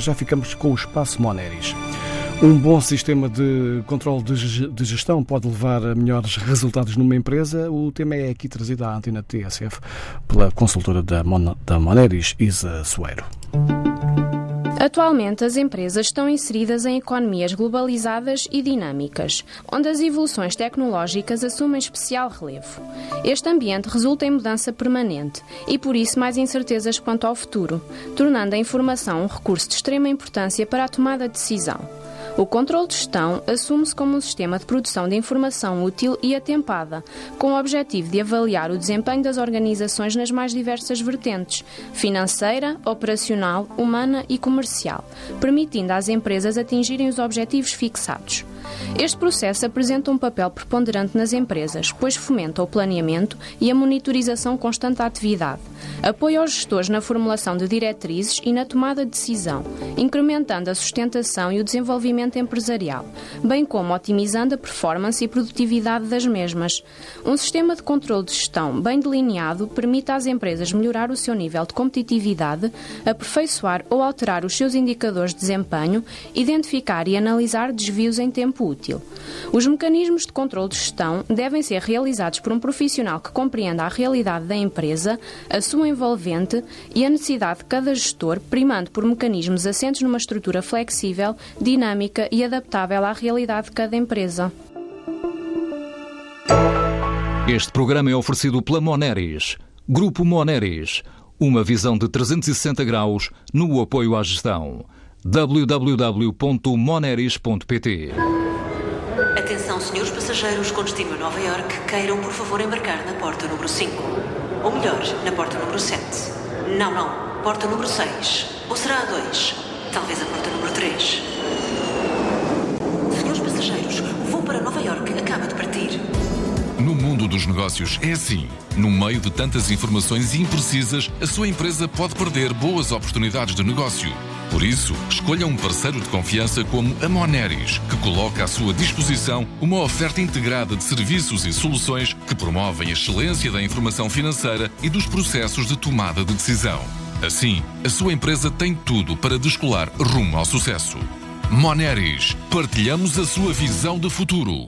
já ficamos com o espaço Moneris. Um bom sistema de controle de gestão pode levar a melhores resultados numa empresa. O tema é aqui trazido à antena TSF pela consultora da, Mon da Moneris, Isa Soeiro. Atualmente, as empresas estão inseridas em economias globalizadas e dinâmicas, onde as evoluções tecnológicas assumem especial relevo. Este ambiente resulta em mudança permanente e, por isso, mais incertezas quanto ao futuro, tornando a informação um recurso de extrema importância para a tomada de decisão. O controle de gestão assume-se como um sistema de produção de informação útil e atempada, com o objetivo de avaliar o desempenho das organizações nas mais diversas vertentes financeira, operacional, humana e comercial, permitindo às empresas atingirem os objetivos fixados. Este processo apresenta um papel preponderante nas empresas, pois fomenta o planeamento e a monitorização constante da atividade, apoia os gestores na formulação de diretrizes e na tomada de decisão, incrementando a sustentação e o desenvolvimento empresarial, bem como otimizando a performance e produtividade das mesmas. Um sistema de controle de gestão bem delineado permite às empresas melhorar o seu nível de competitividade, aperfeiçoar ou alterar os seus indicadores de desempenho, identificar e analisar desvios em tempo útil. Os mecanismos de controle de gestão devem ser realizados por um profissional que compreenda a realidade da empresa, a sua envolvente e a necessidade de cada gestor, primando por mecanismos assentes numa estrutura flexível, dinâmica e adaptável à realidade de cada empresa. Este programa é oferecido pela Moneris. Grupo Moneris. Uma visão de 360 graus no apoio à gestão www.moneris.pt Atenção, senhores passageiros com destino a Nova York, queiram por favor embarcar na porta número 5. Ou melhor, na porta número 7. Não, não, porta número 6. Ou será a 2? Talvez a porta número 3. Senhores passageiros, o voo para Nova York acaba de partir. No mundo dos negócios é assim. No meio de tantas informações imprecisas, a sua empresa pode perder boas oportunidades de negócio. Por isso, escolha um parceiro de confiança como a Moneris, que coloca à sua disposição uma oferta integrada de serviços e soluções que promovem a excelência da informação financeira e dos processos de tomada de decisão. Assim, a sua empresa tem tudo para descolar rumo ao sucesso. Moneris, partilhamos a sua visão de futuro.